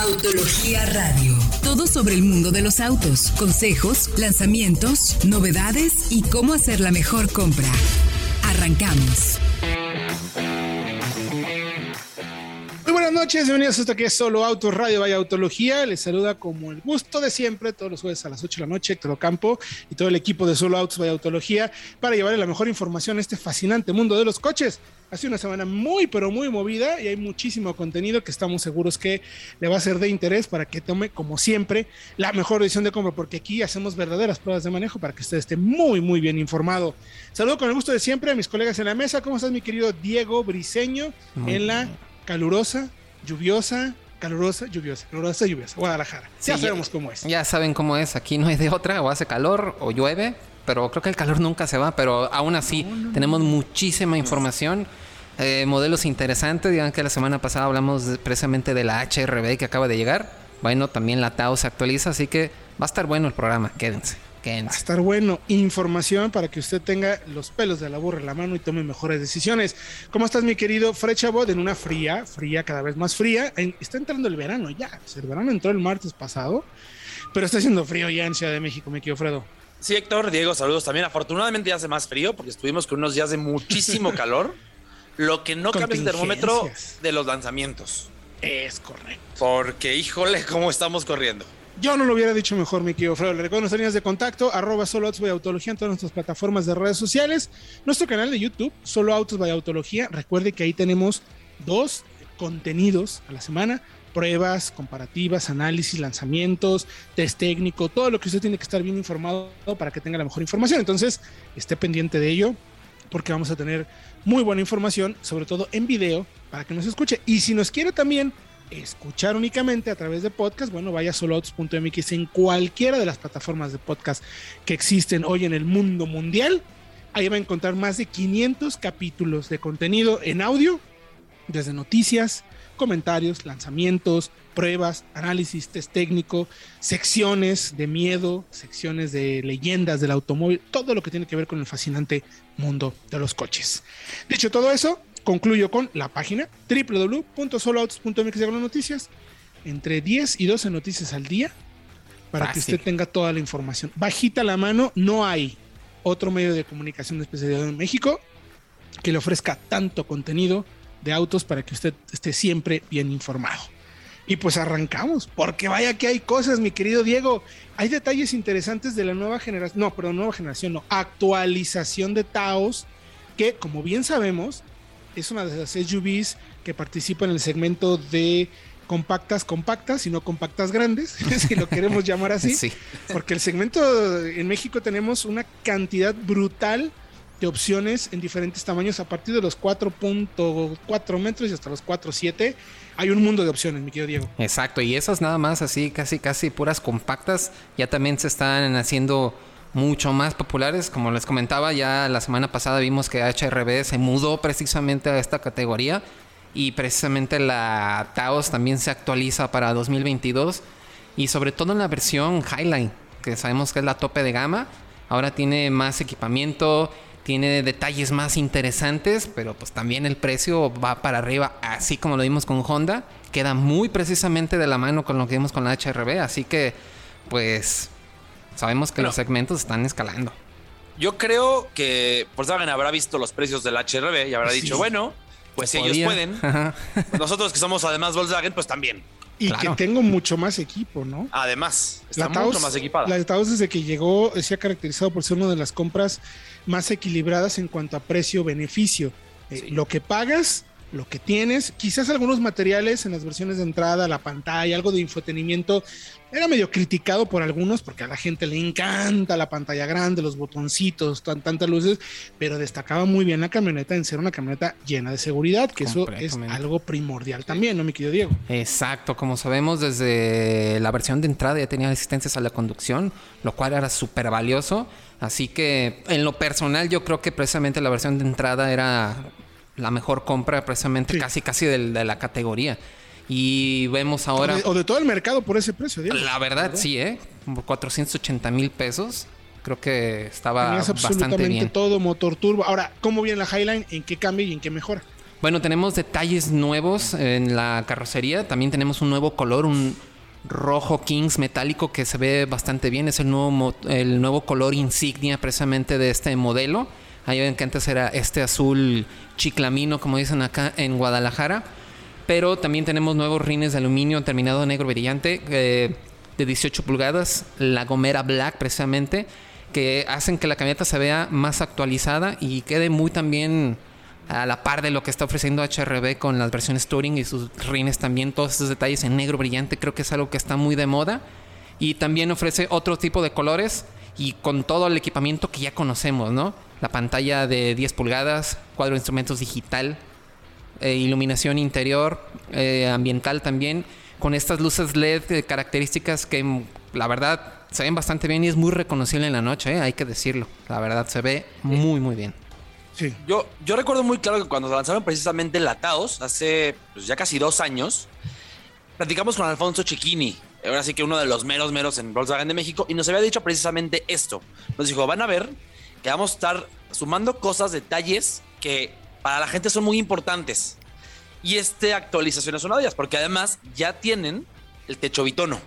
Autología Radio. Todo sobre el mundo de los autos, consejos, lanzamientos, novedades y cómo hacer la mejor compra. Arrancamos. Muy buenas noches, bienvenidos a esto que es Solo Autos Radio Vaya Autología. Les saluda como el gusto de siempre, todos los jueves a las 8 de la noche, Héctor Campo y todo el equipo de Solo Autos Vaya Autología para llevarle la mejor información a este fascinante mundo de los coches. Ha sido una semana muy, pero muy movida y hay muchísimo contenido que estamos seguros que le va a ser de interés para que tome, como siempre, la mejor decisión de compra, porque aquí hacemos verdaderas pruebas de manejo para que usted esté muy, muy bien informado. Saludo con el gusto de siempre a mis colegas en la mesa. ¿Cómo estás, mi querido Diego Briseño? en la calurosa, lluviosa, calurosa, lluviosa, calurosa, lluviosa, Guadalajara. ya sabemos cómo es. Ya saben cómo es. Aquí no hay de otra, o hace calor o llueve, pero creo que el calor nunca se va. Pero aún así, tenemos muchísima información. Eh, modelos interesantes. Digan que la semana pasada hablamos precisamente de la HRB que acaba de llegar. Bueno, también la TAO se actualiza, así que va a estar bueno el programa. Quédense. Va a estar bueno. Información para que usted tenga los pelos de la burra en la mano y tome mejores decisiones. ¿Cómo estás, mi querido Frechabot? En una fría, fría, cada vez más fría. está entrando el verano ya. El verano entró el martes pasado, pero está haciendo frío ya en Ciudad de México, mi querido Fredo. Sí, Héctor, Diego, saludos también. Afortunadamente ya hace más frío porque estuvimos con unos días de muchísimo calor. Lo que no cambia es el termómetro de los lanzamientos. Es correcto. Porque, híjole, cómo estamos corriendo. Yo no lo hubiera dicho mejor, mi querido Fredo. Le recuerdo nuestras líneas de contacto, arroba solo autos by autología en todas nuestras plataformas de redes sociales. Nuestro canal de YouTube, solo autos by autología. Recuerde que ahí tenemos dos contenidos a la semana. Pruebas, comparativas, análisis, lanzamientos, test técnico, todo lo que usted tiene que estar bien informado para que tenga la mejor información. Entonces, esté pendiente de ello porque vamos a tener muy buena información, sobre todo en video, para que nos escuche. Y si nos quiere también escuchar únicamente a través de podcast, bueno, vaya a soloautos.mx en cualquiera de las plataformas de podcast que existen hoy en el mundo mundial. Ahí va a encontrar más de 500 capítulos de contenido en audio, desde noticias, comentarios, lanzamientos, pruebas, análisis, test técnico, secciones de miedo, secciones de leyendas del automóvil, todo lo que tiene que ver con el fascinante mundo de los coches. Dicho todo eso, concluyo con la página www.soloautos.mx noticias. Entre 10 y 12 noticias al día para que usted tenga toda la información. Bajita la mano, no hay otro medio de comunicación especializado en México que le ofrezca tanto contenido de autos para que usted esté siempre bien informado. Y pues arrancamos, porque vaya que hay cosas, mi querido Diego. Hay detalles interesantes de la nueva generación, no, perdón, nueva generación, no, actualización de Taos, que como bien sabemos, es una de las SUVs que participa en el segmento de compactas compactas y no compactas grandes, si lo queremos llamar así. Porque el segmento en México tenemos una cantidad brutal de opciones en diferentes tamaños a partir de los 4.4 metros y hasta los 4.7. Hay un mundo de opciones, mi querido Diego. Exacto, y esas nada más así, casi, casi puras compactas, ya también se están haciendo mucho más populares. Como les comentaba, ya la semana pasada vimos que HRB se mudó precisamente a esta categoría y precisamente la Taos también se actualiza para 2022 y sobre todo en la versión Highline, que sabemos que es la tope de gama. Ahora tiene más equipamiento, tiene detalles más interesantes, pero pues también el precio va para arriba, así como lo vimos con Honda. Queda muy precisamente de la mano con lo que vimos con la HRB, así que pues Sabemos que los segmentos están escalando. Yo creo que Volkswagen habrá visto los precios del HRB y habrá dicho, bueno, pues si ellos pueden. Nosotros que somos además Volkswagen, pues también. Y que tengo mucho más equipo, ¿no? Además, está mucho más equipada. La Taos desde que llegó se ha caracterizado por ser una de las compras más equilibradas en cuanto a precio-beneficio. Eh, lo que pagas lo que tienes. Quizás algunos materiales en las versiones de entrada, la pantalla, algo de infotenimiento, era medio criticado por algunos porque a la gente le encanta la pantalla grande, los botoncitos, tantas luces, pero destacaba muy bien la camioneta en ser una camioneta llena de seguridad, que eso es algo primordial también, ¿no, mi querido Diego? Exacto, como sabemos desde la versión de entrada ya tenía asistencias a la conducción, lo cual era súper valioso. Así que en lo personal yo creo que precisamente la versión de entrada era la mejor compra precisamente casi casi de, la categoría. Y vemos ahora... O de, todo el mercado por ese precio, La verdad, sí, ¿eh? Como 480 mil pesos. Creo que estaba bastante bien. todo, motor turbo. Ahora, ¿cómo viene la Highline? ¿En qué cambia y en qué mejora? Bueno, tenemos detalles nuevos en la carrocería. También tenemos un nuevo color, un rojo Kings metálico que se ve bastante bien. Es el nuevo, el nuevo color insignia precisamente de este modelo. Ahí ven que antes era este azul chiclamino, como dicen acá en Guadalajara. Pero también tenemos nuevos rines de aluminio terminado negro brillante eh, de 18 pulgadas. La Gomera Black precisamente. Que hacen que la camioneta se vea más actualizada y quede muy también a la par de lo que está ofreciendo HRB con las versiones Touring y sus rines también, todos esos detalles en negro brillante, creo que es algo que está muy de moda. Y también ofrece otro tipo de colores y con todo el equipamiento que ya conocemos, ¿no? La pantalla de 10 pulgadas, cuadro de instrumentos digital, eh, iluminación interior, eh, ambiental también, con estas luces LED características que mm, la verdad se ven bastante bien y es muy reconocible en la noche, ¿eh? hay que decirlo. La verdad se ve muy, muy bien. Yo, yo recuerdo muy claro que cuando lanzaron precisamente Lataos, hace pues, ya casi dos años, platicamos con Alfonso Chiquini, ahora sí que uno de los meros meros en Volkswagen de México, y nos había dicho precisamente esto. Nos dijo, van a ver que vamos a estar sumando cosas, detalles que para la gente son muy importantes. Y este actualizaciones son una de ellas, porque además ya tienen el techo bitono.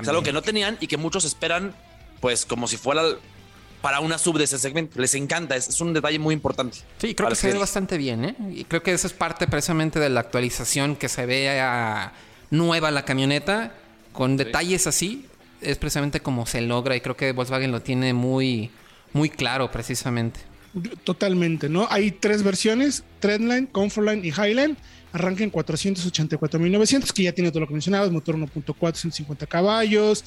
Es algo que no tenían y que muchos esperan, pues como si fuera para una sub de ese segmento. Les encanta, es, un detalle muy importante. Sí, creo que se ve bastante bien, ¿eh? Y creo que eso es parte precisamente de la actualización que se vea nueva la camioneta, con detalles así, es precisamente como se logra y creo que Volkswagen lo tiene muy, muy claro precisamente. Totalmente, ¿no? Hay tres versiones, Trendline, Comfortline y Highline. Arranca en 484.900, que ya tiene todo lo que mencionabas, motor 1.4, 150 caballos,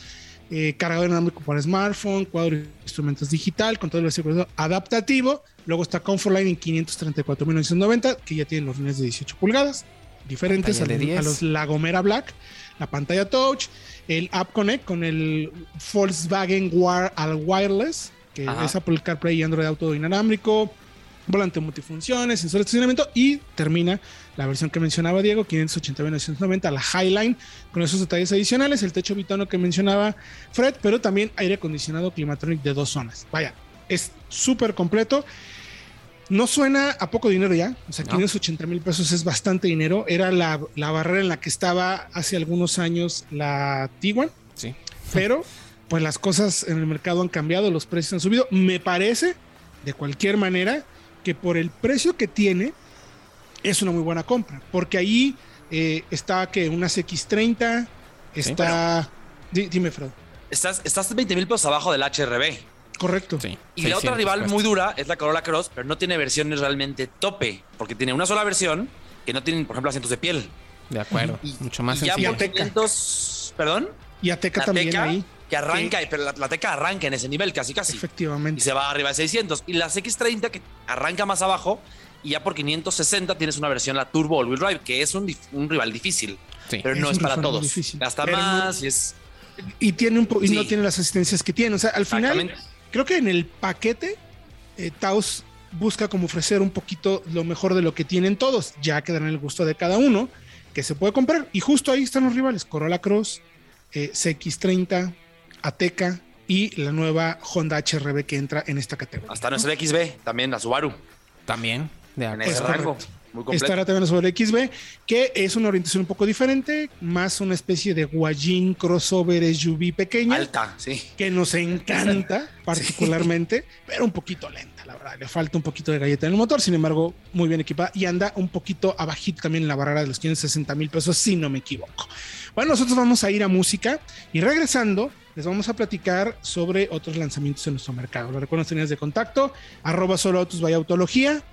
eh, cargador inalámbrico para smartphone, cuadro de instrumentos digital, control de seguridad adaptativo. Luego está Comfortline en 534.990, que ya tienen los rines de 18 pulgadas, diferentes a, los Lagomera Black. La pantalla touch, el App Connect con el Volkswagen War al Wireless, que es Apple CarPlay y Android Auto inalámbrico volante multifunciones, sensor de estacionamiento y termina la versión que mencionaba Diego, 589 la Highline, con esos detalles adicionales, el techo bitono que mencionaba Fred, pero también aire acondicionado Climatronic de dos zonas. Vaya, es súper completo. No suena a poco dinero ya, o sea, 580 mil pesos es bastante dinero. Era la, la, barrera en la que estaba hace algunos años la Tiguan. Sí. Pero, pues las cosas en el mercado han cambiado, los precios han subido. Me parece, de cualquier manera, que por el precio que tiene es una muy buena compra, porque ahí eh, está que unas X30, está... dime, Fred. Estás, estás 20 mil pesos abajo del HRB. Correcto. Y la otra rival muy dura es la Corolla Cross, pero no tiene versiones realmente tope, porque tiene una sola versión que no tiene, por ejemplo, asientos de piel. De acuerdo. Mucho más y sencillo. ¿Perdón? Y Ateca también ahí. Que arranca, pero la, Teca arranca en ese nivel casi casi. Efectivamente. Y se va arriba de 600. Y las X30 que arranca más abajo y ya por 560 tienes una versión, la Turbo All Wheel Drive, que es un, rival difícil. pero no es para todos. Difícil. Gasta más y es... Y, tiene un y no tiene las asistencias que tiene. O sea, al final, creo que en el paquete, eh, Taos busca como ofrecer un poquito lo mejor de lo que tienen todos, ya que dan el gusto de cada uno, que se puede comprar. Y justo ahí están los rivales, Corolla Cross, eh, CX30, Ateca y la nueva Honda HRB que entra en esta categoría. Hasta nuestro XB, también la Subaru. También. De en ese rango. Estará también sobre el XB, que es una orientación un poco diferente, más una especie de guayín crossover SUV pequeña. Alta, sí. Que nos encanta particularmente, pero un poquito lenta, la verdad. Le falta un poquito de galleta en el motor, sin embargo, muy bien equipada y anda un poquito abajito también en la barrera de los 560 mil pesos, si no me equivoco. Bueno, nosotros vamos a ir a música y regresando les vamos a platicar sobre otros lanzamientos en nuestro mercado. Lo recuerdo tenías de contacto, arroba solo autos by autología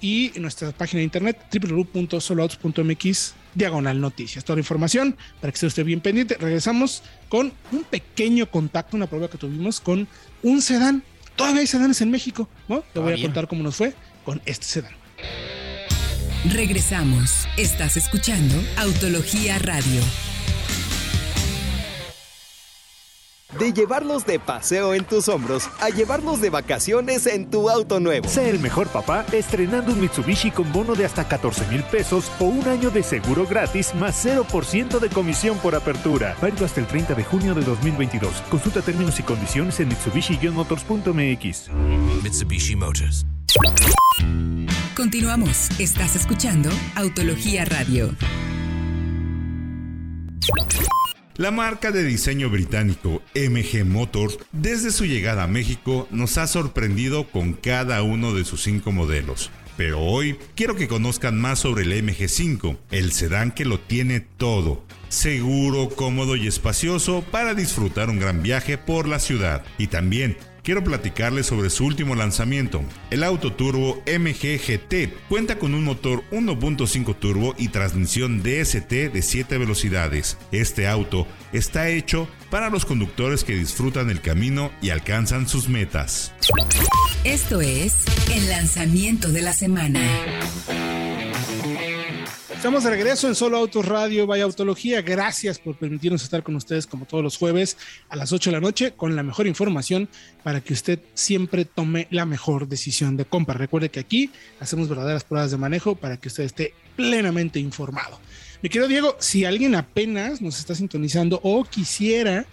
y en nuestra página de internet www.soloautos.mx diagonal noticias. Toda la información para que esté usted bien pendiente. Regresamos con un pequeño contacto, una prueba que tuvimos con un sedán. Todavía hay sedanes en México, ¿no? Te voy a contar cómo nos fue con este sedán. Regresamos. Estás escuchando Autología Radio. De llevarlos de paseo en tus hombros a llevarlos de vacaciones en tu auto nuevo. Sé el mejor papá estrenando un Mitsubishi con bono de hasta 14 mil pesos o un año de seguro gratis más 0% de comisión por apertura. Válido hasta el 30 de junio de 2022. Consulta términos y condiciones en mitsubishi-motors.mx. Mitsubishi Motors. Continuamos. Estás escuchando Autología Radio. La marca de diseño británico MG Motors, desde su llegada a México, nos ha sorprendido con cada uno de sus cinco modelos. Pero hoy quiero que conozcan más sobre el MG5, el sedán que lo tiene todo. Seguro, cómodo y espacioso para disfrutar un gran viaje por la ciudad. Y también quiero platicarles sobre su último lanzamiento, el auto turbo MG GT. Cuenta con un motor 1.5 turbo y transmisión DST de 7 velocidades. Este auto está hecho para los conductores que disfrutan el camino y alcanzan sus metas. Esto es el lanzamiento de la semana. Estamos de regreso en Solo Autos Radio, Vaya Autología. Gracias por permitirnos estar con ustedes como todos los jueves a las 8 de la noche con la mejor información para que usted siempre tome la mejor decisión de compra. Recuerde que aquí hacemos verdaderas pruebas de manejo para que usted esté plenamente informado. Mi querido Diego, si alguien apenas nos está sintonizando o quisiera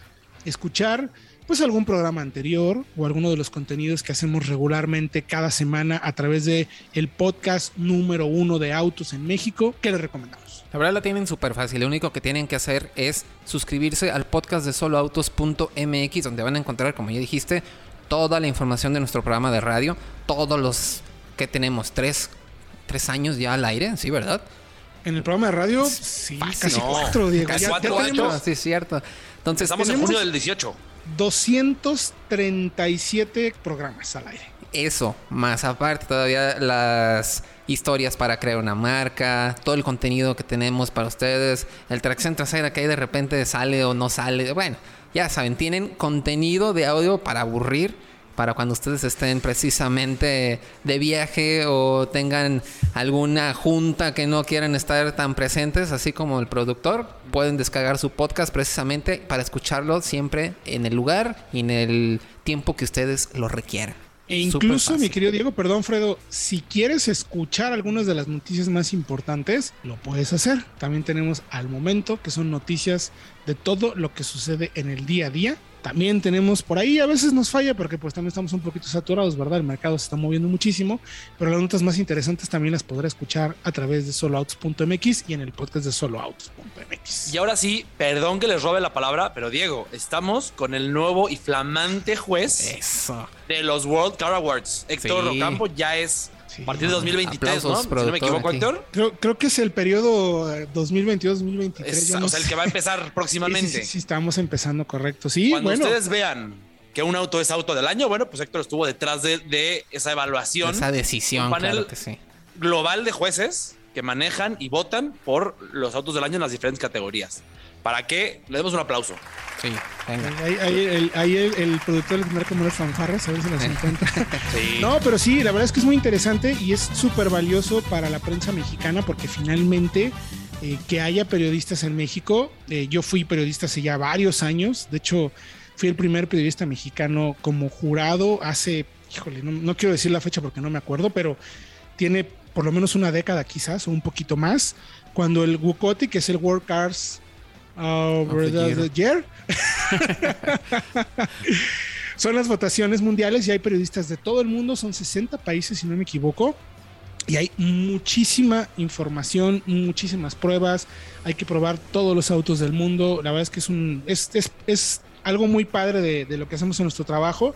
escuchar pues algún programa anterior o alguno de los contenidos que hacemos regularmente cada semana a través de el podcast número uno de autos en México, ¿qué les recomendamos? La verdad la tienen súper fácil. Lo único que tienen que hacer es suscribirse al podcast de soloautos.mx, donde van a encontrar, como ya dijiste, toda la información de nuestro programa de radio, todos los que tenemos, tres, tres años ya al aire, ¿sí, verdad? En el programa de radio, sí, Fácil. casi No, cuatro, Diego. casi Ya- ya cuatro tenemos años. Sí, es cierto. Entonces, Estamos en junio del 18. 237 programas al aire. Eso, más aparte todavía las historias para crear una marca, todo el contenido que tenemos para ustedes, el tracción trasera que ahí de repente sale o no sale. Bueno, ya saben, tienen contenido de audio para aburrir, para cuando ustedes estén precisamente de viaje o tengan alguna junta que no quieran estar tan presentes, así como el productor, pueden descargar su podcast precisamente para escucharlo siempre en el lugar y en el tiempo que ustedes lo requieran. E incluso, mi querido Diego, perdón, Fredo, si quieres escuchar algunas de las noticias más importantes, lo puedes hacer. También tenemos al momento, que son noticias de todo lo que sucede en el día a día. También tenemos por ahí, a veces nos falla porque pues también estamos un poquito saturados, ¿verdad? El mercado se está moviendo muchísimo, pero las notas más interesantes también las podrá escuchar a través de soloautos.mx y en el podcast de soloautos.mx. Y ahora sí, perdón que les robe la palabra, pero Diego, estamos con el nuevo y flamante juez Eso. de los World Car Awards. Héctor Sí. Ocampo ya es Sí. a partir de 2023, Aplausos, ¿no? Si no me equivoco, aquí. Héctor. Creo, creo que es el periodo eh, 2022-2023. Es- ya o no sea, el que va a empezar Sí, próximamente. Sí, sí, sí, estamos empezando correcto. Sí, Cuando bueno. ustedes vean que un auto es auto del año, bueno, pues Héctor estuvo detrás de, de esa evaluación Esa decisión, Un panel- claro que sí. global de jueces que manejan y votan por los autos del año en las diferentes categorías. Para que le demos un aplauso. Sí, venga. Ahí, ahí el, ahí el, el productor le tendrá como unas fanfarras, a ver si las encuentra. Sí. No, pero sí, la verdad es que es muy interesante y es súper valioso para la prensa mexicana porque finalmente eh, que haya periodistas en México, eh, yo fui periodista hace ya varios años, de hecho fui el primer periodista mexicano como jurado hace, híjole, no, no quiero decir la fecha porque no me acuerdo, pero tiene por lo menos una década quizás o un poquito más, cuando el WCOTI, que es el World Cars uh, the the Year, son las votaciones mundiales y hay periodistas de todo el mundo, son 60 países si no me equivoco. Y hay muchísima información, muchísimas pruebas. Hay que probar todos los autos del mundo. La verdad es que es un es, es, es algo muy padre de, de, lo que hacemos en nuestro trabajo.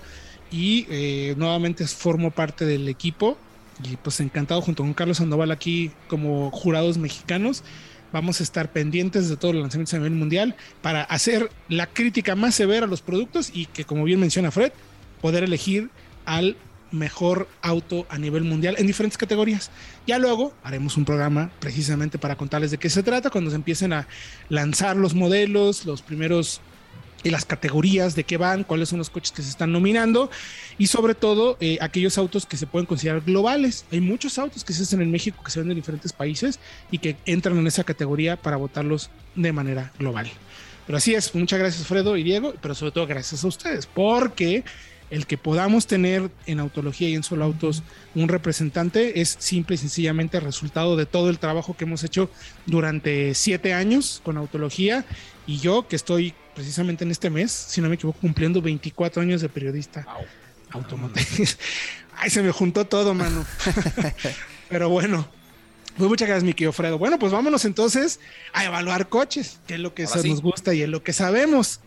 Y eh, nuevamente formo parte del equipo. Y pues encantado junto con Carlos Sandoval aquí como jurados mexicanos. Vamos a estar pendientes de todos los lanzamientos a nivel mundial para hacer la crítica más severa a los productos y que, como bien menciona Fred, poder elegir al mejor auto a nivel mundial en diferentes categorías. Ya luego haremos un programa precisamente para contarles de qué se trata cuando se empiecen a lanzar los modelos, los primeros y las categorías de qué van, cuáles son los coches que se están nominando y sobre todo eh, aquellos autos que se pueden considerar globales. Hay muchos autos que se hacen en México que se venden en diferentes países y que entran en esa categoría para votarlos de manera global. Pero así es, muchas gracias Fredo y Diego, pero sobre todo gracias a ustedes, porque el que podamos tener en Autología y en Solo Autos un representante es simple y sencillamente resultado de todo el trabajo que hemos hecho durante siete años con Autología y yo que estoy precisamente en este mes, si no me equivoco, cumpliendo 24 años de periodista automotriz. Ay, se me juntó todo, mano. Pero bueno, pues muchas gracias, mi querido Fredo. Bueno, pues vámonos entonces a evaluar coches, que es lo que se sí. nos gusta y es lo que sabemos.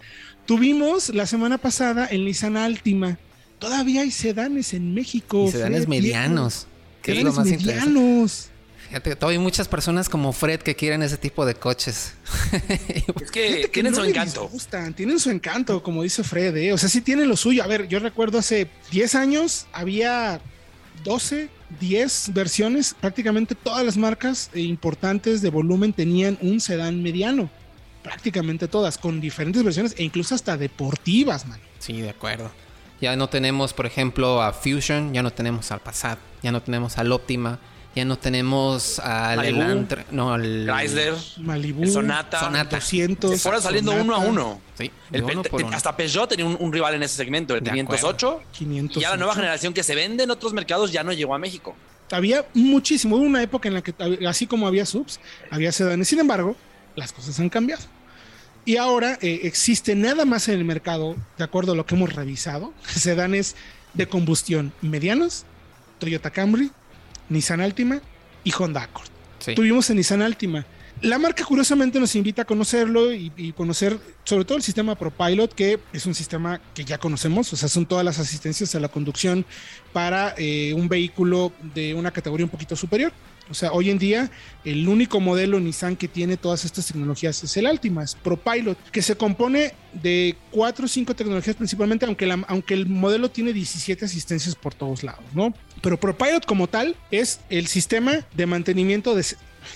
Tuvimos la semana pasada el Nissan Altima. Todavía hay sedanes en México. Y sedanes Fred, medianos. Que es lo Sedanes más interesante. medianos. Fíjate, todavía hay muchas personas como Fred que quieren ese tipo de coches. Es que tienen no su encanto. tienen su encanto, como dice Fred. ¿eh? O sea, sí tienen lo suyo. A ver, yo recuerdo hace 10 años había 12, 10 versiones. Prácticamente todas las marcas eh, importantes de volumen tenían un sedán mediano. Prácticamente todas, con diferentes versiones e incluso hasta deportivas, man. Sí, de acuerdo. Ya no tenemos, por ejemplo, a Fusion, ya no tenemos al Passat, ya no tenemos al Optima, ya no tenemos al Malibu, Elantra- no, al Chrysler, Malibu, el Sonata. Sonata. 200. Se fueron saliendo Sonata, uno a uno. Sí, El de Pe- uno por uno. hasta Peugeot tenía un, un rival en ese segmento, el De 508. 500. Y ya la nueva generación que se vende en otros mercados ya no llegó a México. había muchísimo. Hubo una época en la que, así como había subs, había sedanes. Sin embargo, las cosas han cambiado. Y ahora eh, existe nada más en el mercado, de acuerdo a lo que hemos revisado, sedanes de combustión medianos, Toyota Camry, Nissan Altima y Honda Accord. Sí. Tuvimos en Nissan Altima. La marca curiosamente nos invita a conocerlo y, y conocer sobre todo el sistema ProPilot, que es un sistema que ya conocemos, o sea, son todas las asistencias a la conducción para eh, un vehículo de una categoría un poquito superior. O sea, hoy en día el único modelo Nissan que tiene todas estas tecnologías es el Altima, es ProPilot, que se compone de cuatro o cinco tecnologías principalmente, aunque, la- aunque el modelo tiene 17 asistencias por todos lados, ¿no? Pero ProPilot como tal es el sistema de mantenimiento de...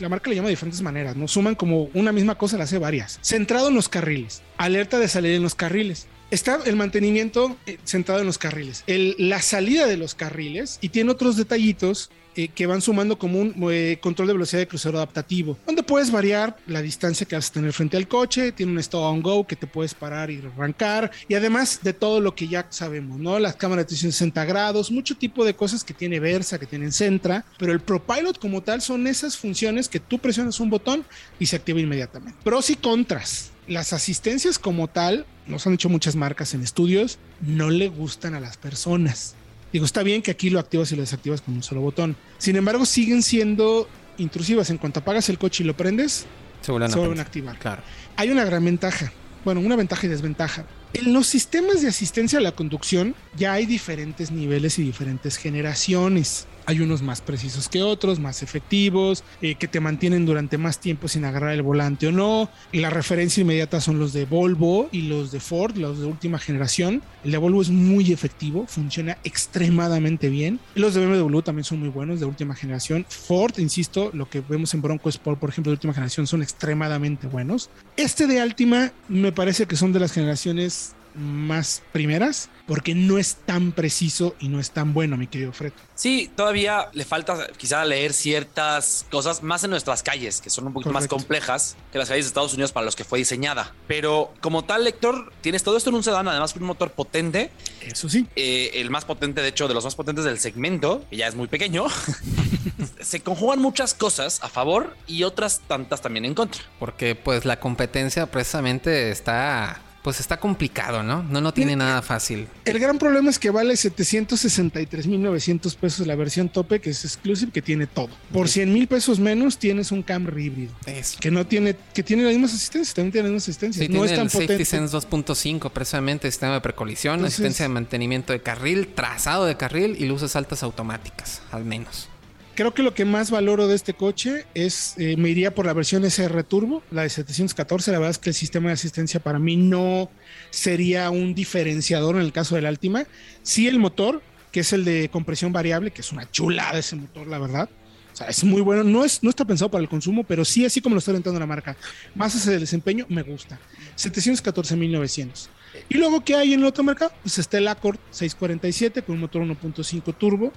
La marca le llama de diferentes maneras, ¿no? Suman como una misma cosa, la hace varias. Centrado en los carriles, alerta de salida en los carriles, Está el mantenimiento eh, centrado en los carriles, la salida de los carriles y tiene otros detallitos eh, que van sumando como un eh, control de velocidad de crucero adaptativo, donde puedes variar la distancia que vas a tener frente al coche, tiene un stop on go que te puedes parar y arrancar, y además de todo lo que ya sabemos, ¿no? Las cámaras de 360 grados, mucho tipo de cosas que tiene Versa, que tienen Centra, pero el ProPilot como tal son esas funciones que tú presionas un botón y se activa inmediatamente. Pros y contras. Las asistencias como tal, nos han hecho muchas marcas en estudios, no le gustan a las personas. Digo, está bien que aquí lo activas y lo desactivas con un solo botón. Sin embargo, siguen siendo intrusivas. En cuanto apagas el coche y lo prendes, Se vuelven a se vuelven a prender. activar. Claro. Hay una gran ventaja. Bueno, una ventaja y desventaja. En los sistemas de asistencia a la conducción ya hay diferentes niveles y diferentes generaciones. Hay unos más precisos que otros, más efectivos, eh, que te mantienen durante más tiempo sin agarrar el volante o no. La referencia inmediata son los de Volvo y los de Ford, los de última generación. El de Volvo es muy efectivo, funciona extremadamente bien. Los de BMW también son muy buenos, de última generación. Ford, insisto, lo que vemos en Bronco Sport, por ejemplo, de última generación, son extremadamente buenos. Este de Altima me parece que son de las generaciones más primeras, porque no es tan preciso y no es tan bueno, mi querido Fred. Sí, todavía le falta quizá leer ciertas cosas más en nuestras calles, que son un poquito más complejas que las calles de Estados Unidos para los que fue diseñada. Pero como tal, lector, tienes todo esto en un sedán, además con un motor potente, Eso sí. eh, el más potente, de hecho, de los más potentes del segmento, que ya es muy pequeño. Se conjugan muchas cosas a favor y otras tantas también en contra. Porque pues la competencia precisamente está pues está complicado, ¿no? No no tiene nada fácil. El gran problema es que vale 763.900 pesos la versión tope, que es exclusive, que tiene todo. Por 100 mil pesos menos tienes un Camry híbrido. Es Que no tiene, que tiene las mismas asistencias, también tiene las mismas asistencias. Sí, no tiene es tan el Safety potente. Sense 2.5 precisamente, sistema de precolisión, Entonces- asistencia de mantenimiento de carril, trazado de carril y luces altas automáticas, al menos. Creo que lo que más valoro de este coche es, eh, me iría por la versión SR Turbo, la de 714. La verdad es que el sistema de asistencia para mí no sería un diferenciador en el caso del Altima. Sí el motor, que es el de compresión variable, que es una chulada ese motor, la verdad. O sea, es muy bueno. No, es, no está pensado para el consumo, pero sí así como lo está orientando la marca. Más hacia el desempeño, me gusta. 714.900. Y luego, ¿qué hay en el otro mercado? Pues está el Accord 647 con un motor 1.5 turbo,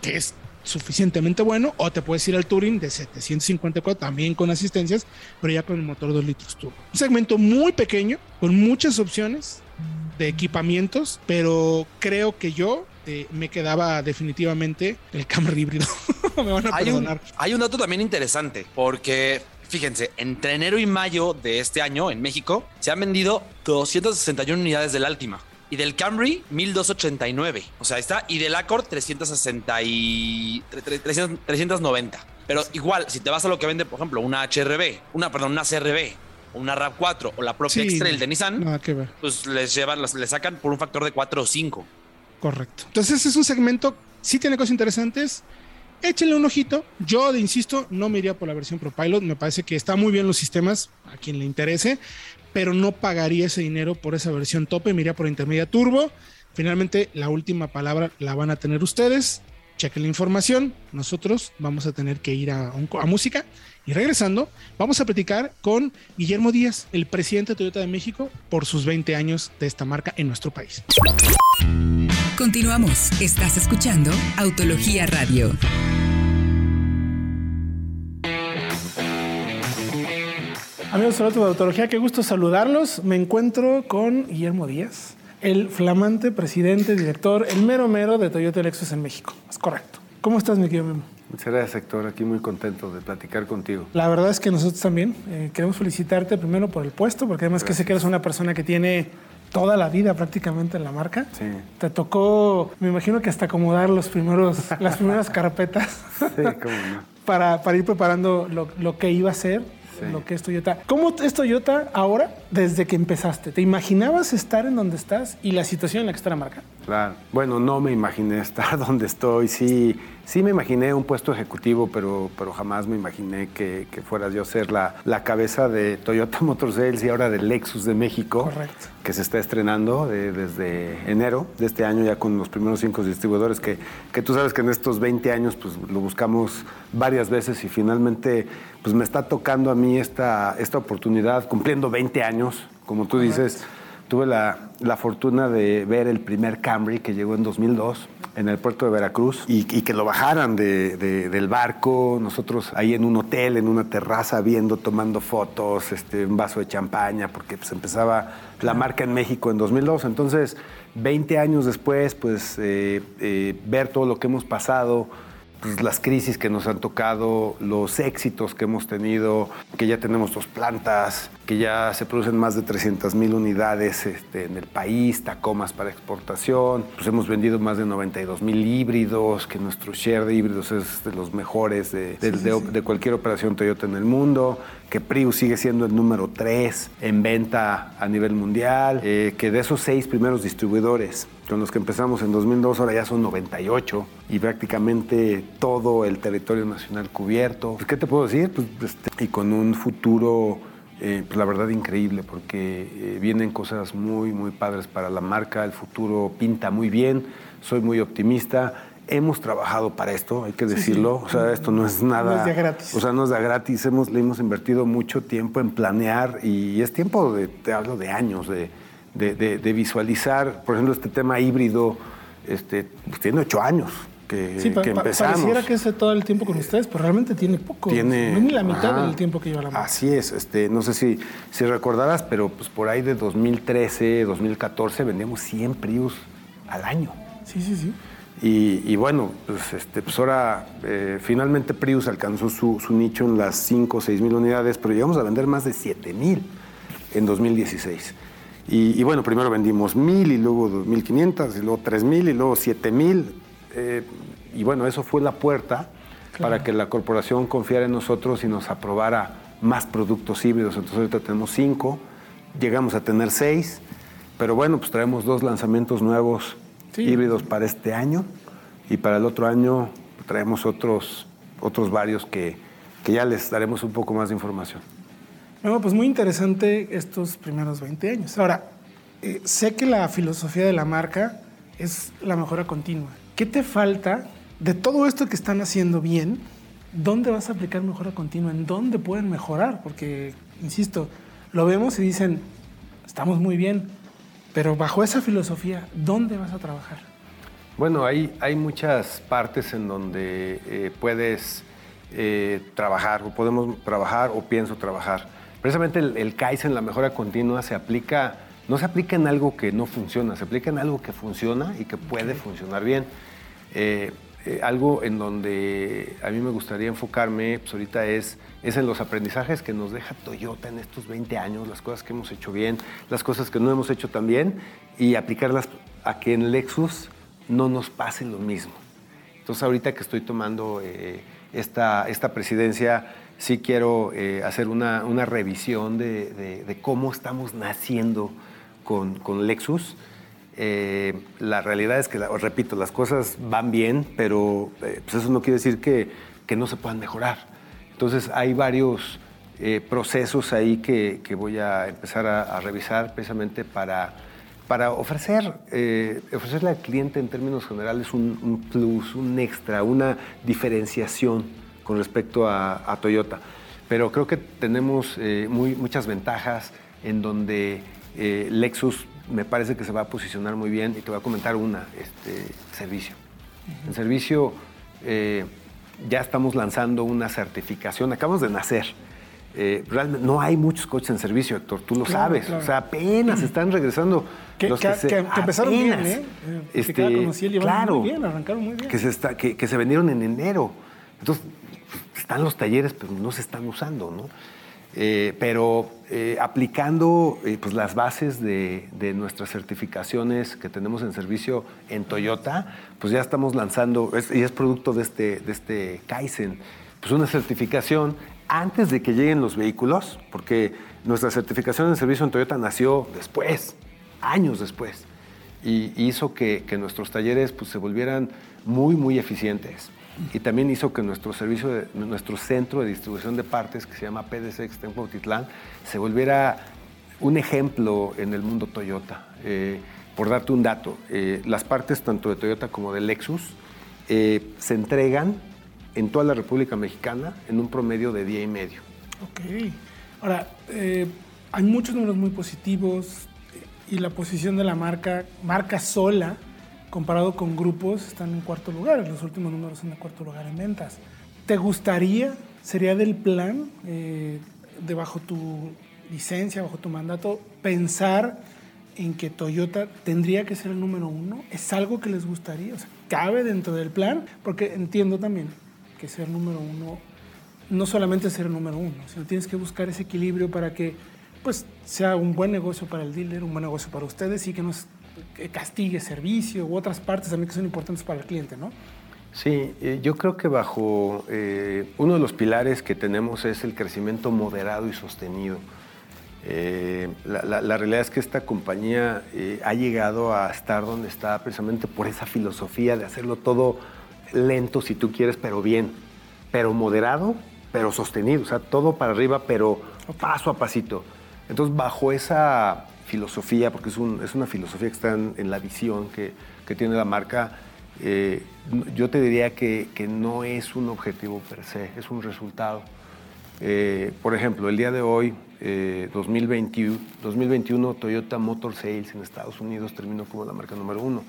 que es suficientemente bueno, o te puedes ir al Touring de 754 también con asistencias, pero ya con el motor 2 litros turbo. Un segmento muy pequeño, con muchas opciones de equipamientos, pero creo que yo eh, me quedaba definitivamente el Camry híbrido. me van a Hay un, perdonar. hay un dato también interesante, porque fíjense, entre enero y mayo de este año en México se han vendido 261 unidades del Altima. Y del Camry, 1289. O sea, está. Y del Accord, 360 y 300 390. Pero igual, si te vas a lo que vende, por ejemplo, una HRB, una, perdón, una CRB, una RAV4 o la propia Sí, X-Trail de Nissan, Nada que ver. pues les llevan, les sacan por un factor de 4 o 5. Correcto. Entonces es un segmento, sí tiene cosas interesantes. Échenle un ojito. Yo, insisto, no me iría por la versión ProPilot. Me parece que está muy bien los sistemas, a quien le interese, pero no pagaría ese dinero por esa versión tope. Me por intermedia turbo. Finalmente, la última palabra la van a tener ustedes. Chequen la información. Nosotros vamos a tener que ir a, un a música. Y regresando, vamos a platicar con Guillermo Díaz, el presidente de Toyota de México, por sus 20 años de esta marca en nuestro país. Continuamos. Estás escuchando Autología Radio. Amigos de de Autología, qué gusto saludarlos. Me encuentro con Guillermo Díaz, el flamante presidente, director, el mero mero de Toyota Lexus en México. Es correcto. ¿Cómo estás, mi querido Memo? Muchas gracias, Héctor. Aquí muy contento de platicar contigo. La verdad es que nosotros también eh, queremos felicitarte primero por el puesto, porque además que sé que eres una persona que tiene toda la vida prácticamente en la marca. Sí. Te tocó, me imagino que hasta acomodar los primeros, las primeras carpetas Sí, cómo no. para, para ir preparando lo, lo que iba a ser, Sí. lo que es Toyota. ¿Cómo es Toyota ahora desde que empezaste? ¿Te imaginabas estar en donde estás y la situación en la que está la marca? Claro. Bueno, no me imaginé estar donde estoy. Sí, sí me imaginé un puesto ejecutivo, pero, pero jamás me imaginé que, que fuera yo ser la, la cabeza de Toyota Motor Sales y ahora de Lexus de México. Correcto. Que se está estrenando de- desde enero de este año, ya con los primeros cinco distribuidores, que, que tú sabes que en estos 20 años pues, lo buscamos varias veces y finalmente pues, me está tocando a mí esta, esta oportunidad, cumpliendo 20 años, como tú dices. Tuve la, la fortuna de ver el primer Camry que llegó en 2002 en el puerto de Veracruz y, y que lo bajaran de- de- del barco, nosotros ahí en un hotel, en una terraza, viendo, tomando fotos, este, un vaso de champaña, porque pues, empezaba la marca en México en 2002. Entonces, 20 años después, pues eh, eh, ver todo lo que hemos pasado, pues, las crisis que nos han tocado, los éxitos que hemos tenido, que ya tenemos dos plantas, que ya se producen más de 300 mil unidades este, en el país, tacomas para exportación, pues hemos vendido más de 92 mil híbridos, que nuestro share de híbridos es de los mejores de, de- de- de cualquier operación Toyota en el mundo, que Prius sigue siendo el número 3 en venta a nivel mundial, eh, que de esos seis primeros distribuidores con los que empezamos en 2002, ahora ya son 98 y prácticamente todo el territorio nacional cubierto. Pues, ¿Qué te puedo decir? Pues, este, y con un futuro, eh, pues, la verdad, increíble, porque eh, vienen cosas muy, muy padres para la marca, el futuro pinta muy bien, soy muy optimista. Hemos trabajado para esto, hay que decirlo. O sea, esto no es nada. No es de gratis. O sea, no es de gratis. Hemos, le hemos invertido mucho tiempo en planear y es tiempo, de, te hablo de años, de, de- de- de visualizar. Por ejemplo, este tema híbrido este, pues, tiene ocho años que, Sí, que empezamos. pareciera que es todo el tiempo con ustedes, pero realmente tiene poco. Tiene, no ni la mitad ajá. del tiempo que lleva la marca. Así es, este, no sé si, si recordarás, pero pues por ahí de 2013, 2014 vendíamos 100 Prius al año. Sí, sí, sí. Y, y bueno, pues, este, pues ahora eh, finalmente Prius alcanzó su, su nicho en las 5 o 6 mil unidades, pero llegamos a vender más de 7 mil en 2016. Y, y bueno, primero vendimos mil y luego 2.500 y luego 3.000 y luego 7.000. eh, y bueno, eso fue la puerta para que la corporación confiara en nosotros y nos aprobara más productos híbridos. Entonces ahorita tenemos cinco, llegamos a tener seis, pero bueno, pues traemos dos lanzamientos nuevos Sí. híbridos para este año y para el otro año traemos otros, otros varios que, que ya les daremos un poco más de información. Bueno, pues muy interesante estos primeros 20 años. Ahora, eh, sé que la filosofía de la marca es la mejora continua. ¿Qué te falta de todo esto que están haciendo bien? ¿Dónde vas a aplicar mejora continua? ¿En dónde pueden mejorar? Porque, insisto, lo vemos y dicen, estamos muy bien, pero bajo esa filosofía, ¿dónde vas a trabajar? Bueno, hay, hay muchas partes en donde eh, puedes eh, trabajar, o podemos trabajar, o pienso trabajar. Precisamente el, el Kaizen, la mejora continua, se aplica, no se aplica en algo que no funciona, se aplica en algo que funciona y que puede funcionar bien. Eh, eh, algo en donde a mí me gustaría enfocarme pues ahorita es, es en los aprendizajes que nos deja Toyota en estos 20 años, las cosas que hemos hecho bien, las cosas que no hemos hecho tan bien y aplicarlas a que en Lexus no nos pase lo mismo. Entonces ahorita que estoy tomando eh, esta, esta presidencia, sí quiero eh, hacer una, revisión de, cómo estamos naciendo con, Lexus. Eh, la realidad es que, repito, las cosas van bien, pero eh, pues eso no quiere decir que, no se puedan mejorar. Entonces hay varios procesos ahí que, voy a empezar a, revisar precisamente para, ofrecer, ofrecerle al cliente en términos generales un plus, un extra, una diferenciación con respecto a, a Toyota. Pero creo que tenemos eh, muy, muchas ventajas en donde eh, Lexus me parece que se va a posicionar muy bien y te voy a comentar una, este, servicio. En servicio eh, ya estamos lanzando una certificación, acabamos de nacer. Eh, realmente no hay muchos coches en servicio, Héctor, tú lo Claro, sabes. claro. O sea, apenas están regresando. Que, los que- se- que- que empezaron bien, apenas. cada conocido llevaron claro, muy bien, arrancaron muy bien. Que se, está, que, que se vendieron en enero. Entonces, están los talleres, pero no se están usando, ¿no? Eh, pero eh, aplicando eh, pues las bases de, de nuestras certificaciones que tenemos en servicio en Toyota, pues ya estamos lanzando, y es producto de este, de este Kaizen, pues una certificación antes de que lleguen los vehículos, porque nuestra certificación en servicio en Toyota nació después, años después y hizo que, que nuestros talleres pues, se volvieran muy, muy eficientes. Y también hizo que nuestro servicio, nuestro centro de distribución de partes, que se llama PDC Extremo Cuautitlán, se volviera un ejemplo en el mundo Toyota. Eh, por darte un dato, eh, las partes tanto de Toyota como de Lexus eh, se entregan en toda la República Mexicana en un promedio de día y medio. Ok. Ahora, hay muchos números muy positivos y la posición de la marca, marca sola, comparado con grupos, están en cuarto lugar. Los últimos números de cuarto lugar en ventas. ¿Te gustaría, sería del plan, eh, tu licencia, bajo tu mandato, pensar en que Toyota tendría que ser el número uno? ¿Es algo que les gustaría? O sea, ¿cabe dentro del plan? Porque entiendo también que ser número uno no solamente ser número uno, sino tienes que buscar ese equilibrio para que pues, sea un buen negocio para el dealer, un buen negocio para ustedes y que nos castigue servicio u otras partes también que son importantes para el cliente, ¿no? Sí, eh, yo creo que bajo eh, uno de los pilares que tenemos es el crecimiento moderado y sostenido. Eh, la, la- la realidad es que esta compañía eh, ha llegado a estar donde está precisamente por esa filosofía de hacerlo todo lento, si tú quieres, pero bien, pero moderado, pero sostenido, o sea, todo para arriba, pero paso a pasito. Entonces, bajo esa filosofía, porque es, un- es una filosofía que está en, en la visión que, que tiene la marca, eh, yo te diría que, que no es un objetivo per se, es un resultado. Eh, por ejemplo, el día de hoy, eh, 2021, 2021, Toyota Motor Sales en Estados Unidos terminó como la marca número uno,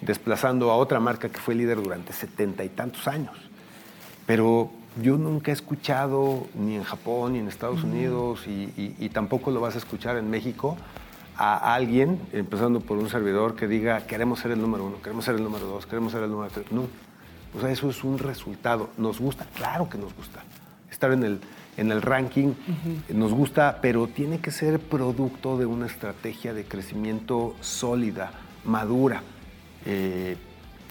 desplazando a otra marca que fue líder durante setenta y tantos años. Pero yo nunca he escuchado, ni en Japón, ni en Estados Unidos, y, y- y tampoco lo vas a escuchar en México, a alguien, empezando por un servidor, que diga, queremos ser el número uno, queremos ser el número dos, queremos ser el número tres. No. O sea, eso es un resultado. ¿Nos gusta? Claro que nos gusta. Estar en el, en el ranking nos gusta, pero tiene que ser producto de una estrategia de crecimiento sólida, madura. Eh,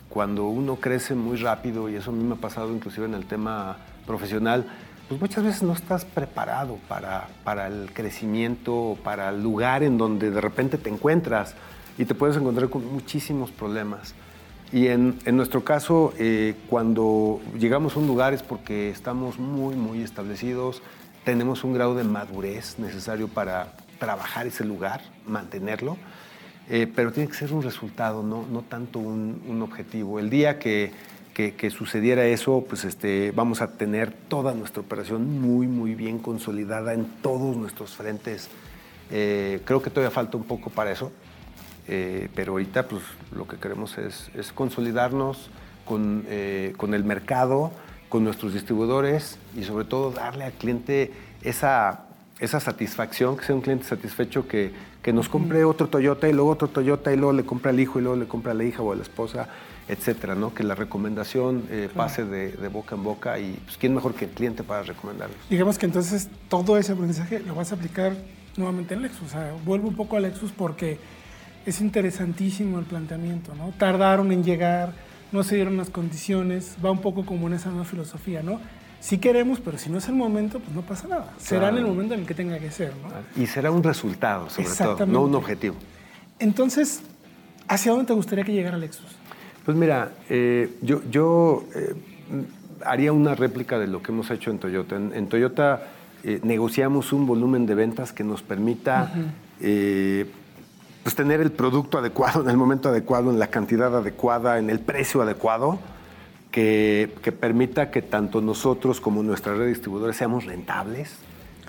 cuando uno crece muy rápido, y eso a mí me ha pasado inclusive en el tema profesional, pues muchas veces no estás preparado para, para el crecimiento, para el lugar en donde de repente te encuentras y te puedes encontrar con muchísimos problemas. Y en, en nuestro caso, eh, cuando llegamos a un lugar es porque estamos muy, muy establecidos, tenemos un grado de madurez necesario para trabajar ese lugar, mantenerlo, eh, pero tiene que ser un resultado, no, no tanto un, un objetivo. El día que, que- que sucediera eso, pues este, vamos a tener toda nuestra operación muy, muy bien consolidada en todos nuestros frentes. Eh, creo que todavía falta un poco para eso, eh, pero ahorita pues, lo que queremos es, es consolidarnos con, eh, con el mercado, con nuestros distribuidores y sobre todo darle al cliente esa, esa satisfacción, que sea un cliente satisfecho que, que nos compre otro Toyota y luego otro Toyota y luego le compra al hijo y luego le compra a la hija o a la esposa, etcétera, ¿no? Que la recomendación eh, pase de, de boca en boca y pues, quién mejor que el cliente para recomendarles. Digamos que entonces todo ese aprendizaje lo vas a aplicar nuevamente en Lexus. O sea, vuelvo un poco a Lexus porque es interesantísimo el planteamiento, ¿no? Tardaron en llegar, no se dieron las condiciones, va un poco como en esa nueva filosofía, ¿no? Si queremos, pero si no es el momento, pues no pasa nada. Será en el momento en el que tenga que ser, ¿no? Y será un resultado, sobre todo, no un objetivo. Entonces, ¿hacia dónde te gustaría que llegara Lexus? Pues mira, eh, yo, yo eh, haría una réplica de lo que hemos hecho en Toyota. En, en Toyota eh, negociamos un volumen de ventas que nos permita pues tener el producto adecuado en el momento adecuado, en la cantidad adecuada, en el precio adecuado, que, que permita que tanto nosotros como nuestra red de distribuidores seamos rentables.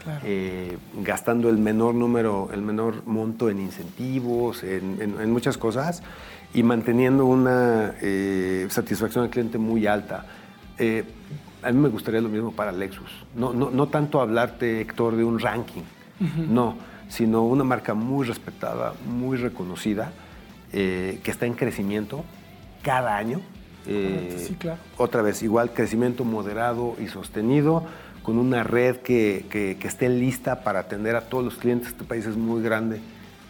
Claro. eh, gastando el menor número, el menor monto en incentivos, en, en- en muchas cosas y manteniendo una eh, satisfacción al cliente muy alta. Eh, a mí me gustaría lo mismo para Lexus. No, no, no tanto hablarte, Héctor, de un ranking, no, sino una marca muy respetada, muy reconocida, eh, que está en crecimiento cada año. Eh, sí, claro. Otra vez, igual crecimiento moderado y sostenido, con una red que, que- que esté lista para atender a todos los clientes. Este país es muy grande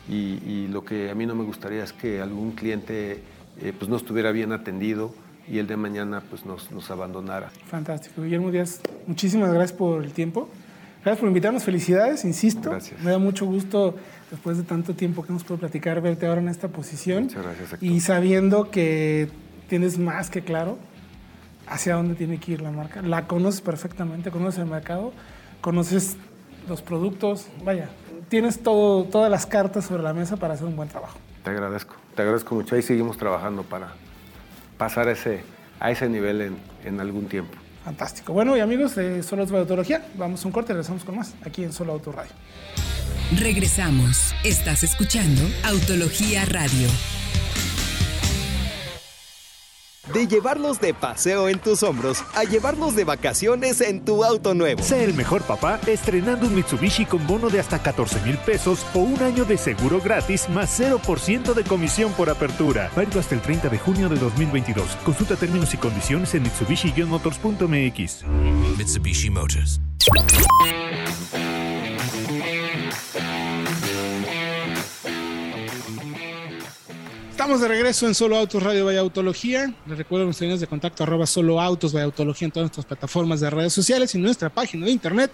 y, y lo que a mí no me gustaría es que algún cliente eh, pues no estuviera bien atendido y el de mañana pues nos, nos abandonara. Fantástico. Guillermo Díaz, muchísimas gracias por el tiempo. Gracias por invitarnos. Felicidades, insisto. Gracias. Me da mucho gusto, después de tanto tiempo que hemos podido platicar, verte ahora en esta posición. Muchas gracias, Héctor. Y sabiendo que tienes más que claro hacia dónde tiene que ir la marca. La conoces perfectamente, conoces el mercado, conoces los productos. Vaya, tienes todo, todas las cartas sobre la mesa para hacer un buen trabajo. Te agradezco, te agradezco mucho. Ahí seguimos trabajando para pasar ese, a ese nivel en, en algún tiempo. Fantástico. Bueno, y amigos de Solo Auto Autología, vamos a un corte y regresamos con más aquí en Solo Auto Radio. Regresamos. Estás escuchando Autología Radio. De llevarlos de paseo en tus hombros a llevarlos de vacaciones en tu auto nuevo. Sé el mejor papá estrenando un Mitsubishi con bono de hasta 14 mil pesos o un año de seguro gratis más 0% de comisión por apertura. Válido hasta el 30 de junio de 2022. Consulta términos y condiciones en mitsubishi-motors.mx. Mitsubishi Motors. Estamos de regreso en Solo Autos Radio Vaya Autología. Les recuerdo nuestras líneas de contacto arroba Solo Autos Vaya Autología en todas nuestras plataformas de redes sociales y nuestra página de internet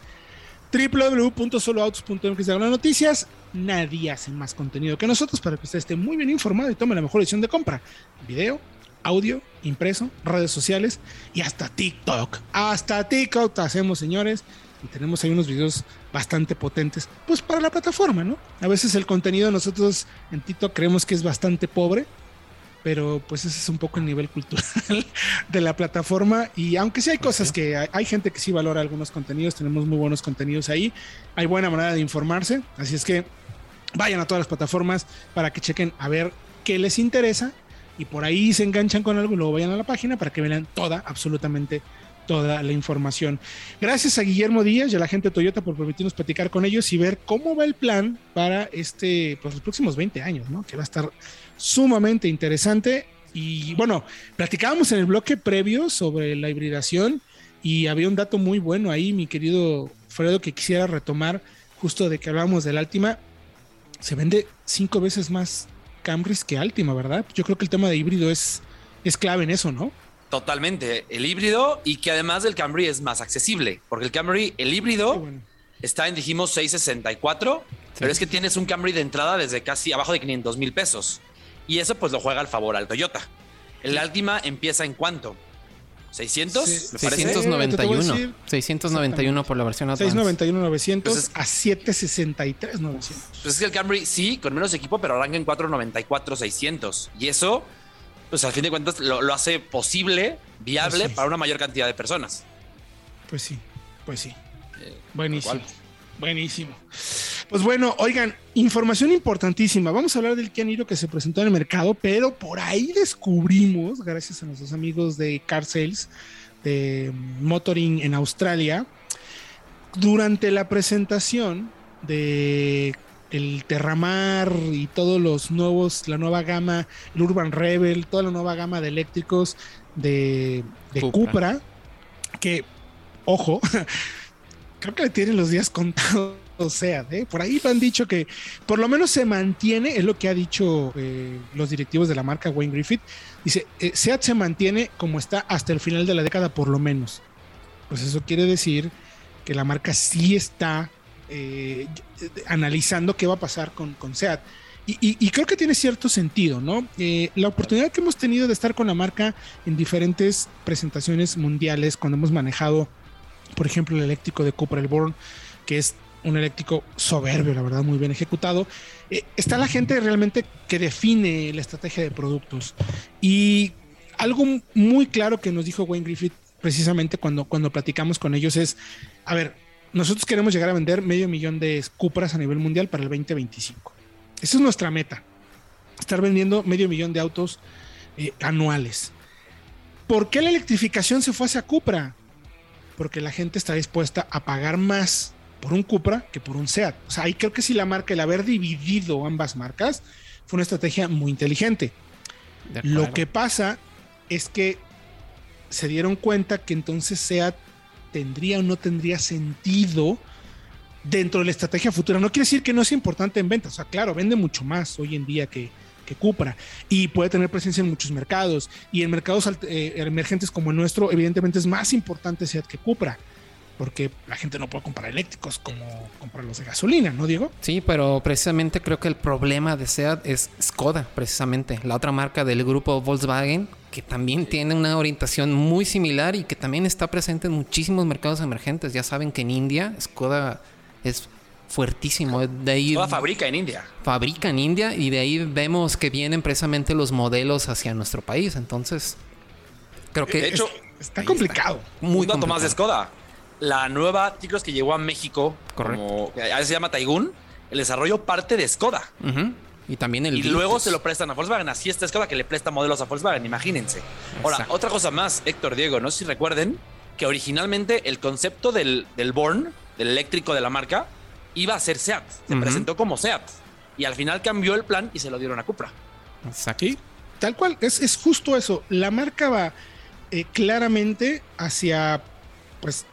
www.soloautos.mx de noticias. Nadie hace más contenido que nosotros para que usted esté muy bien informado y tome la mejor decisión de compra. Video, audio, impreso, redes sociales y hasta TikTok. Hasta TikTok hacemos, señores. Y tenemos ahí unos videos bastante potentes, pues para la plataforma, ¿no? A veces el contenido nosotros en TikTok creemos que es bastante pobre, pero pues ese es un poco el nivel cultural de la plataforma y aunque sí hay cosas que hay, hay gente que sí valora algunos contenidos, tenemos muy buenos contenidos ahí, hay buena manera de informarse, así es que vayan a todas las plataformas para que chequen a ver qué les interesa y por ahí se enganchan con algo y luego vayan a la página para que vean toda, absolutamente toda la información. Gracias a Guillermo Díaz y a la gente de Toyota por permitirnos platicar con ellos y ver cómo va el plan para este, pues los próximos 20 años, ¿no? Que va a estar sumamente interesante. Y bueno, platicábamos en el bloque previo sobre la hibridación y había un dato muy bueno ahí, mi querido Fredo, que quisiera retomar justo de que hablábamos del Altima. Se vende cinco veces más Camrys que Altima, ¿verdad? Yo creo que el tema de híbrido es, es clave en eso, ¿no? Totalmente. El híbrido y que además del Camry es más accesible, porque el Camry, el híbrido, bueno. está en, dijimos, 664, pero es que tienes un Camry de entrada desde casi abajo de 500 mil pesos. Y eso pues lo juega al favor al Toyota. El Altima empieza en cuánto? ¿600? Sí. ¿Me parece? Te te voy a 691. decir. 691 por la versión Advance. 691 900 Entonces- a 763 900. Pues es que el Camry sí, con menos equipo, pero arranca en 494 600. Y eso, pues al fin de cuentas, lo, lo hace posible, viable Pues sí. para una mayor cantidad de personas. Pues sí, pues sí. Eh, Buenísimo. Buenísimo. Pues bueno, oigan, información importantísima. Vamos a hablar del Kia Niro que se presentó en el mercado, pero por ahí descubrimos, gracias a nuestros amigos de Car Sales, de Motoring en Australia, durante la presentación de el Terramar y todos los nuevos, la nueva gama, el Urban Rebel, toda la nueva gama de eléctricos de, de Cupra. que, ojo, creo que le tienen los días contados. sea, ¿eh? por ahí han dicho que por lo menos se mantiene, es lo que ha dicho eh, los directivos de la marca Wayne Griffith. Dice, eh, SEAT se mantiene como está hasta el final de la década, por lo menos. Pues eso quiere decir que la marca sí está eh, analizando qué va a pasar con, con SEAT. Y, creo que tiene cierto sentido, ¿no? Eh, la oportunidad que hemos tenido de estar con la marca en diferentes presentaciones mundiales, cuando hemos manejado, por ejemplo, el eléctrico de Cooper el Born, que es un eléctrico soberbio, la verdad, muy bien ejecutado. Eh, está la gente realmente que define la estrategia de productos. Y algo muy claro que nos dijo Wayne Griffith precisamente cuando, cuando platicamos con ellos es, a ver, nosotros queremos llegar a vender medio millón de Cupras a nivel mundial para el 2025. Esa es nuestra meta. Estar vendiendo medio millón de autos eh, anuales. ¿Por qué la electrificación se fue hacia Cupra? Porque la gente está dispuesta a pagar más por un Cupra que por un SEAT. O sea, ahí creo que sí la marca, el haber dividido ambas marcas, fue una estrategia muy inteligente. Lo que pasa es que se dieron cuenta que entonces SEAT tendría o no tendría sentido dentro de la estrategia futura. No quiere decir que no sea importante en ventas. O sea, claro, vende mucho más hoy en día que, que Cupra y puede tener presencia en muchos mercados. Y en mercados eh, emergentes como el nuestro, evidentemente es más importante SEAT que Cupra. Porque la gente no puede comprar eléctricos como comprar los de gasolina, ¿no, Diego? Sí, pero precisamente creo que el problema de SEAT es Skoda, precisamente, la otra marca del grupo Volkswagen que también tiene una orientación muy similar y que también está presente en muchísimos mercados emergentes. Ya saben que en India Skoda es fuertísimo. De ahí Skoda fabrica en India. Fabrica en India y de ahí vemos que vienen precisamente los modelos hacia nuestro país. Entonces, creo que de hecho está complicado. muy un dato más de Skoda. La nueva Tigros que llegó a México, Correcto. como se llama Taigun, el desarrollo parte de Skoda. Y también el. Y luego se lo prestan a Volkswagen. Así está Skoda que le presta modelos a Volkswagen, imagínense. Ahora, otra cosa más, Héctor Diego, no sé si recuerden que originalmente el concepto del, del Born, del eléctrico de la marca, iba a ser SEAT. Se presentó como SEAT. Y al final cambió el plan y se lo dieron a Cupra. Exacto. tal cual, es, es, justo eso. La marca va eh, claramente hacia pues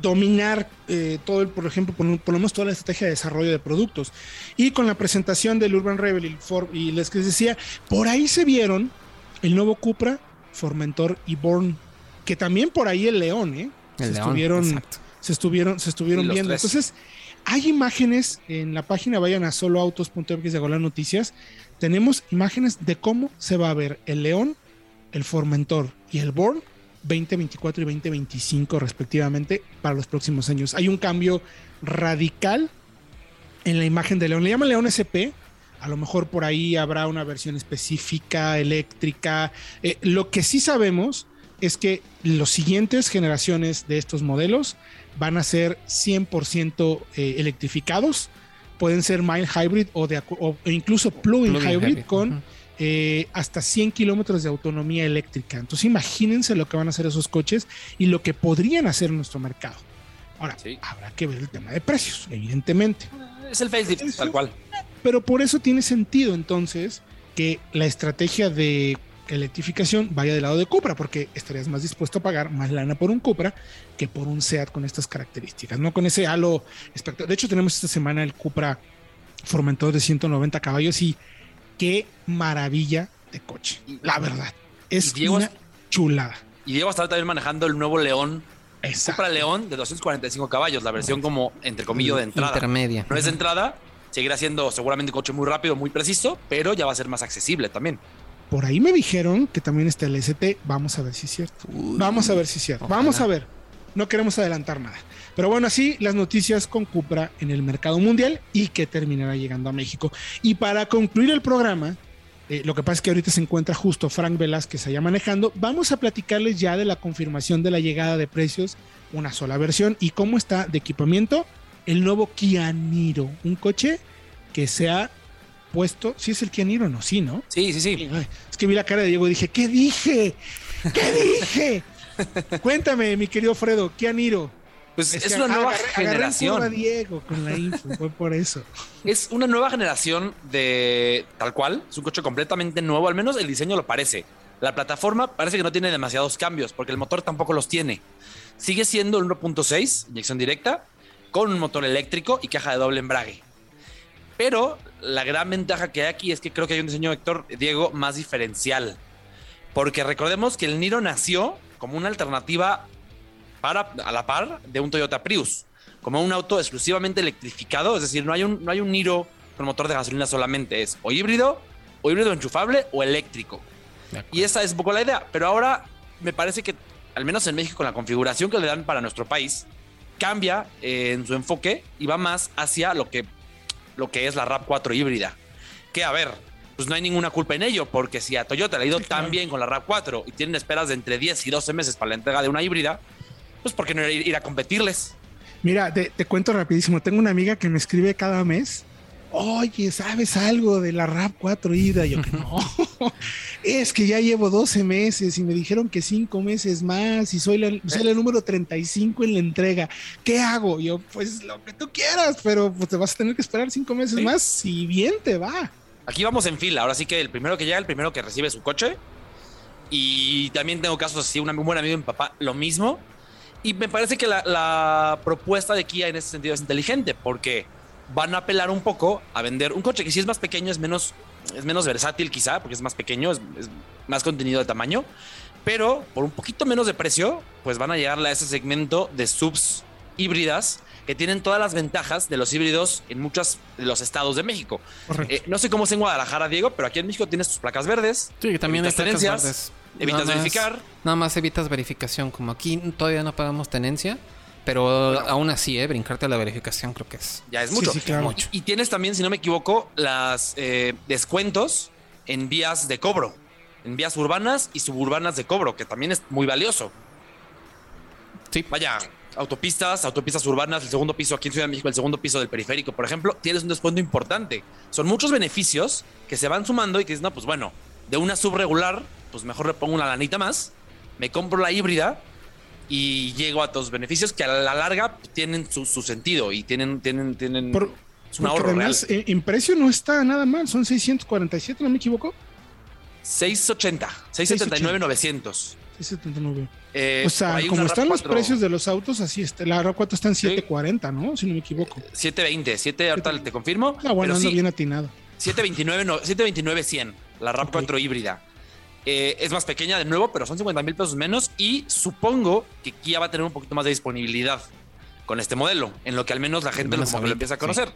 dominar eh, todo el, por ejemplo, ponemos toda la estrategia de desarrollo de productos. Y con la presentación del Urban Rebel y, y les que decía, por ahí se vieron el nuevo Cupra, Formentor y Born, que también por ahí el León, ¿eh? se, estuvieron, se estuvieron, se estuvieron viendo. Entonces, hay imágenes en la página, vayan a soloautos.mx de Noticias. Tenemos imágenes de cómo se va a ver el León, el Formentor y el Born 2024 y 2025 respectivamente para los próximos años. Hay un cambio radical en la imagen de León. Le llaman León SP. A lo mejor por ahí habrá una versión específica, eléctrica. Eh, lo que sí sabemos es que las siguientes generaciones de estos modelos van a ser 100% eh, electrificados. Pueden ser mild hybrid o, de, incluso plug-in hybrid, con... Eh, hasta 100 kilómetros de autonomía eléctrica. Entonces imagínense lo que van a hacer esos coches y lo que podrían hacer en nuestro mercado. Ahora, habrá que ver el tema de precios, evidentemente. Es el facelift, tal cual. Pero por eso tiene sentido entonces que la estrategia de electrificación vaya del lado de Cupra, porque estarías más dispuesto a pagar más lana por un Cupra que por un SEAT con estas características, no con ese halo espectacular. De hecho, tenemos esta semana el Cupra Formentor de 190 caballos y qué maravilla de coche. La verdad. Es una chulada. Y Diego está también manejando el nuevo León. Exacto. Para León de 245 caballos, la versión como, entre comillas, de entrada. Intermedia. No es de entrada, seguirá siendo seguramente un coche muy rápido, muy preciso, pero ya va a ser más accesible también. Por ahí me dijeron que también está el ST. Vamos a ver si es cierto. Vamos a ver si es cierto. Vamos a ver. No queremos adelantar nada. Pero bueno, así las noticias con Cupra en el mercado mundial y que terminará llegando a México. Y para concluir el programa, eh, lo que pasa es que ahorita se encuentra justo Frank Velázquez allá manejando. Vamos a platicarles ya de la confirmación de la llegada de precios, una sola versión y cómo está de equipamiento el nuevo Kia Niro, un coche que se ha puesto, si es el Kia Niro o no, sí, ¿no? Sí, sí, sí. Es que vi la cara de Diego y dije, ¿qué dije? ¿Qué dije? Cuéntame, mi querido Fredo, Kia Niro. Pues es, que una nueva agarré- generación. Diego con la info, fue por eso. Es una nueva generación de tal cual. Es un coche completamente nuevo, al menos el diseño lo parece. La plataforma parece que no tiene demasiados cambios, porque el motor tampoco los tiene. Sigue siendo el 1.6, inyección directa, con un motor eléctrico y caja de doble embrague. Pero la gran ventaja que hay aquí es que creo que hay un diseño, Héctor, Diego, más diferencial. Porque recordemos que el Niro nació como una alternativa para, a la par de un Toyota Prius, como un auto exclusivamente electrificado, es decir, no hay un, no hay un Niro con motor de gasolina solamente, es o híbrido, o híbrido enchufable o eléctrico. Y esa es un poco la idea, pero ahora me parece que, al menos en México, con la configuración que le dan para nuestro país, cambia eh, en su enfoque y va más hacia lo que, lo que es la RAV4 híbrida. Que, a ver, pues no hay ninguna culpa en ello, porque si a Toyota le ha ido tan bien con la RAV4 y tienen esperas de entre 10 y 12 meses para la entrega de una híbrida, pues ¿por qué no ir, ir a competirles? Mira, te, te cuento rapidísimo. Tengo una amiga que me escribe cada mes. Oye, ¿sabes algo de la RAP 4 ida? Yo que no. es que ya llevo 12 meses y me dijeron que 5 meses más y soy la, soy la número 35 en la entrega. ¿Qué hago? Yo, pues lo que tú quieras, pero pues te vas a tener que esperar 5 meses Sí. más si bien te va. Aquí vamos en fila, ahora sí que el primero que llega, el primero que recibe su coche. Y también tengo casos así, un, buen amigo de mi papá, lo mismo. Y me parece que la, la propuesta de Kia en ese sentido es inteligente, porque van a apelar un poco a vender un coche que si es más pequeño, es menos, es menos versátil quizá, porque es más pequeño, es, es más contenido de tamaño. Pero por un poquito menos de precio, pues van a llegarle a ese segmento de subs híbridas que tienen todas las ventajas de los híbridos en muchos de los estados de México. Eh, no sé cómo es en Guadalajara, Diego, pero aquí en México tienes tus placas verdes. Sí, que también hay placas verdes. Evitas Nada más- verificar. Nada más evitas verificación. Como aquí todavía no pagamos tenencia, pero aún así, ¿eh? brincarte a la verificación creo que es. Ya es Sí, mucho. sí, claro. Mucho. Y tienes también, si no me equivoco, las eh, descuentos en vías de cobro. En vías urbanas y suburbanas de cobro, que también es muy valioso. Sí. Vaya, autopistas, autopistas urbanas, el segundo piso aquí en Ciudad de México, el segundo piso del periférico, por ejemplo, tienes un descuento importante. Son muchos beneficios que se van sumando y que dices, no, pues bueno, de una subregular, pues mejor le pongo una lanita más, me compro la híbrida y llego a todos beneficios que a la larga tienen su, su sentido y tienen, tienen, tienen Por- un ahorro además, real. eh, en precio no está nada mal, son 647, no me equivoco. 680, 679, 900. 679. Eh, o sea, como están los RAV4, precios de los autos, así está. La RAV4 está en 740, ¿no? Si no me equivoco. 720, 7, ahorita te confirmo. Ah, bueno, ando sí, bien atinado. 729, no, 729 100, la RAV4 híbrida. Eh, es más pequeña de nuevo, pero son 50 mil pesos menos y supongo que Kia va a tener un poquito más de disponibilidad con este modelo, en lo que al menos la gente menos como que lo empieza a conocer.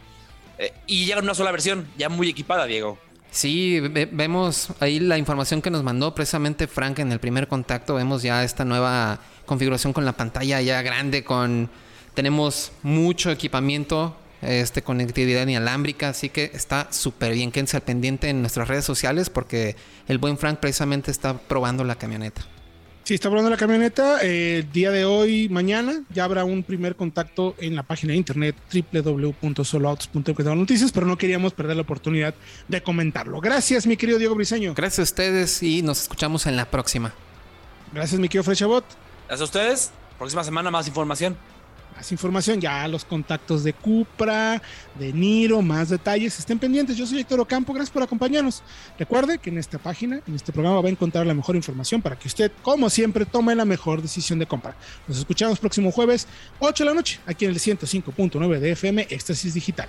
Eh, y llega una sola versión, ya muy equipada, Diego. Sí, ve- vemos ahí la información que nos mandó precisamente Frank en el primer contacto. Vemos ya esta nueva configuración con la pantalla ya grande, con tenemos mucho equipamiento, este conectividad inalámbrica, así que está súper bien. Quédense al pendiente en nuestras redes sociales porque el buen Frank precisamente está probando la camioneta. Sí, está probando la camioneta. eh, El día de hoy, mañana, ya habrá un primer contacto en la página de internet www.soloautos.com noticias, pero no queríamos perder la oportunidad de comentarlo. Gracias, mi querido Diego Briseño. Gracias a ustedes y nos escuchamos en la próxima. Gracias, mi querido Frechabot. Gracias a ustedes. Próxima semana más información. Más información, ya los contactos de Cupra, de Niro, más detalles. Estén pendientes. Yo soy Héctor Ocampo. Gracias por acompañarnos. Recuerde que en esta página, en este programa, va a encontrar la mejor información para que usted, como siempre, tome la mejor decisión de compra. Nos escuchamos próximo jueves, 8 de la noche, aquí en el 105.9 de FM, Éxtasis Digital.